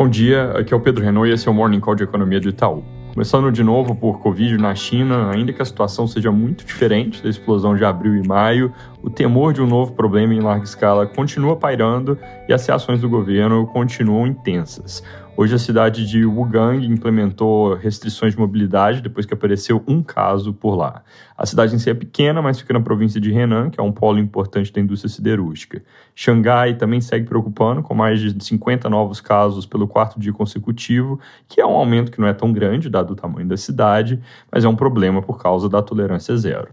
Bom dia, aqui é o Pedro Renault e esse é o Morning Call de Economia do Itaú. Começando de novo por Covid na China, ainda que a situação seja muito diferente da explosão de abril e maio, o temor de um novo problema em larga escala continua pairando e as reações do governo continuam intensas. Hoje a cidade de Wugang implementou restrições de mobilidade depois que apareceu um caso por lá. A cidade em si é pequena, mas fica na província de Henan, que é um polo importante da indústria siderúrgica. Xangai também segue preocupando, com mais de 50 novos casos pelo quarto dia consecutivo, que é um aumento que não é tão grande, dado o tamanho da cidade, mas é um problema por causa da tolerância zero.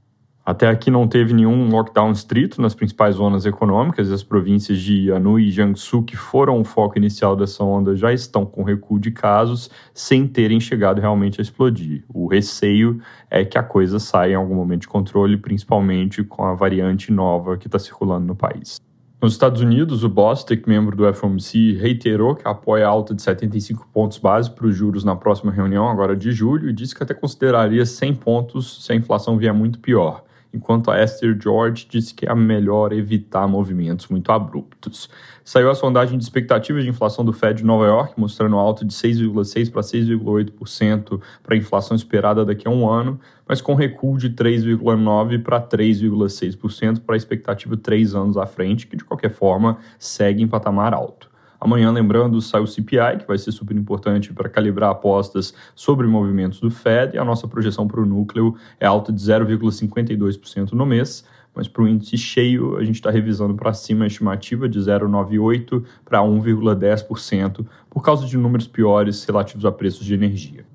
Até aqui não teve nenhum lockdown estrito nas principais zonas econômicas e as províncias de Anhui e Jiangsu, que foram o foco inicial dessa onda, já estão com recuo de casos sem terem chegado realmente a explodir. O receio é que a coisa saia em algum momento de controle, principalmente com a variante nova que está circulando no país. Nos Estados Unidos, o Bostic, membro do FOMC, reiterou que apoia a alta de 75 pontos base para os juros na próxima reunião, agora de julho, e disse que até consideraria 100 pontos se a inflação vier muito pior enquanto a Esther George disse que é melhor evitar movimentos muito abruptos. Saiu a sondagem de expectativas de inflação do Fed de Nova York, mostrando alta de 6,6% para 6,8% para a inflação esperada daqui a um ano, mas com recuo de 3,9% para 3,6% para a expectativa três anos à frente, que de qualquer forma segue em patamar alto. Amanhã, lembrando, sai o CPI, que vai ser super importante para calibrar apostas sobre movimentos do Fed, e a nossa projeção para o núcleo é alta de 0,52% no mês, mas para o índice cheio, a gente está revisando para cima a estimativa de 0,98% para 1,10%, por causa de números piores relativos a preços de energia.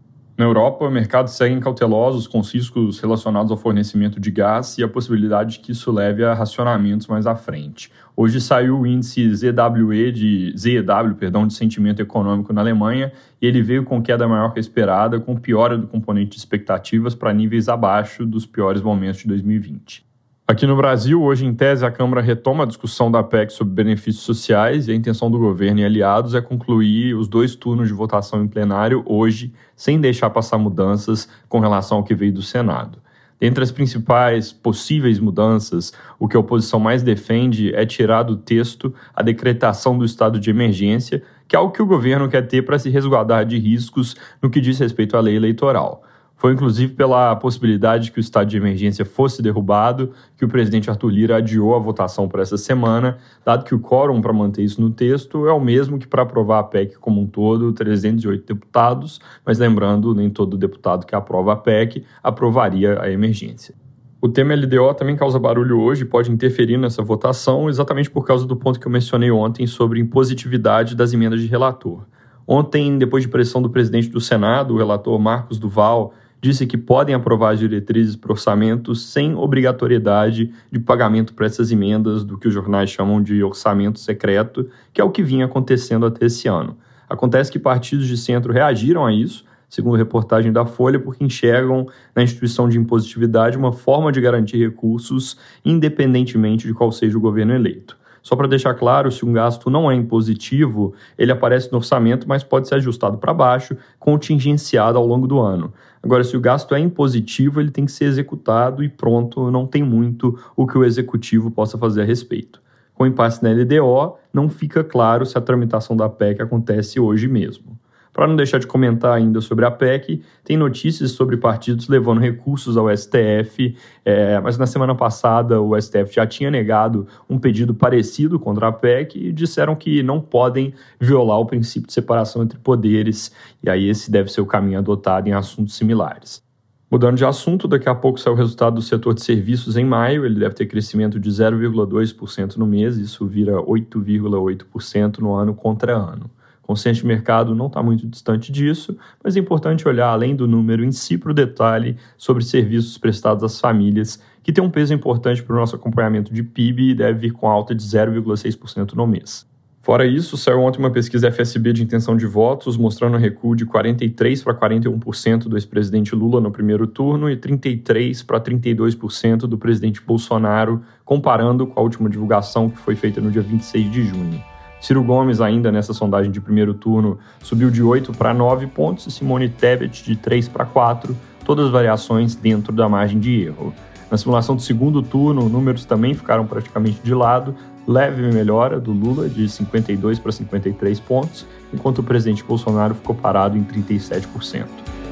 Na Europa, mercados seguem cautelosos com riscos relacionados ao fornecimento de gás e a possibilidade de que isso leve a racionamentos mais à frente. Hoje saiu o índice ZWE de ZEW, perdão, de sentimento econômico na Alemanha, e ele veio com queda maior que a esperada, com piora do componente de expectativas para níveis abaixo dos piores momentos de 2020. Aqui no Brasil, hoje, em tese, a Câmara retoma a discussão da PEC sobre benefícios sociais e a intenção do governo e aliados é concluir os dois turnos de votação em plenário hoje, sem deixar passar mudanças com relação ao que veio do Senado. Entre as principais possíveis mudanças, o que a oposição mais defende é tirar do texto a decretação do estado de emergência, que é algo que o governo quer ter para se resguardar de riscos no que diz respeito à lei eleitoral. Foi inclusive pela possibilidade de que o estado de emergência fosse derrubado que o presidente Arthur Lira adiou a votação para essa semana, dado que o quórum para manter isso no texto é o mesmo que para aprovar a PEC como um todo, 308 deputados, mas lembrando, nem todo deputado que aprova a PEC aprovaria a emergência. O tema LDO também causa barulho hoje e pode interferir nessa votação, exatamente por causa do ponto que eu mencionei ontem sobre impositividade das emendas de relator. Ontem, depois de pressão do presidente do Senado, o relator Marcos Duval, disse que podem aprovar as diretrizes para orçamento sem obrigatoriedade de pagamento para essas emendas do que os jornais chamam de orçamento secreto, que é o que vinha acontecendo até esse ano. Acontece que partidos de centro reagiram a isso, segundo reportagem da Folha, porque enxergam na instituição de impositividade uma forma de garantir recursos independentemente de qual seja o governo eleito. Só para deixar claro, se um gasto não é impositivo, ele aparece no orçamento, mas pode ser ajustado para baixo, contingenciado ao longo do ano. Agora, se o gasto é impositivo, ele tem que ser executado e pronto, não tem muito o que o executivo possa fazer a respeito. Com impasse na LDO, não fica claro se a tramitação da PEC acontece hoje mesmo. Para não deixar de comentar ainda sobre a PEC, tem notícias sobre partidos levando recursos ao STF, é, mas na semana passada o STF já tinha negado um pedido parecido contra a PEC e disseram que não podem violar o princípio de separação entre poderes, e aí esse deve ser o caminho adotado em assuntos similares. Mudando de assunto, daqui a pouco sai o resultado do setor de serviços em maio. Ele deve ter crescimento de 0,2% no mês, isso vira 8,8% no ano contra ano. O consenso de mercado não está muito distante disso, mas é importante olhar além do número em si para o detalhe sobre serviços prestados às famílias, que tem um peso importante para o nosso acompanhamento de PIB e deve vir com alta de 0,6% no mês. Fora isso, saiu ontem uma pesquisa FSB de intenção de votos, mostrando um recuo de 43% para 41% do ex-presidente Lula no primeiro turno e 33% para 32% do presidente Bolsonaro, comparando com a última divulgação que foi feita no dia 26 de junho. Ciro Gomes, ainda nessa sondagem de primeiro turno, subiu de 8 para 9 pontos e Simone Tebet de 3 para 4, todas as variações dentro da margem de erro. Na simulação do segundo turno, números também ficaram praticamente de lado, leve melhora do Lula de 52 para 53 pontos, enquanto o presidente Bolsonaro ficou parado em 37%.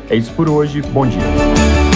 É isso por hoje, bom dia.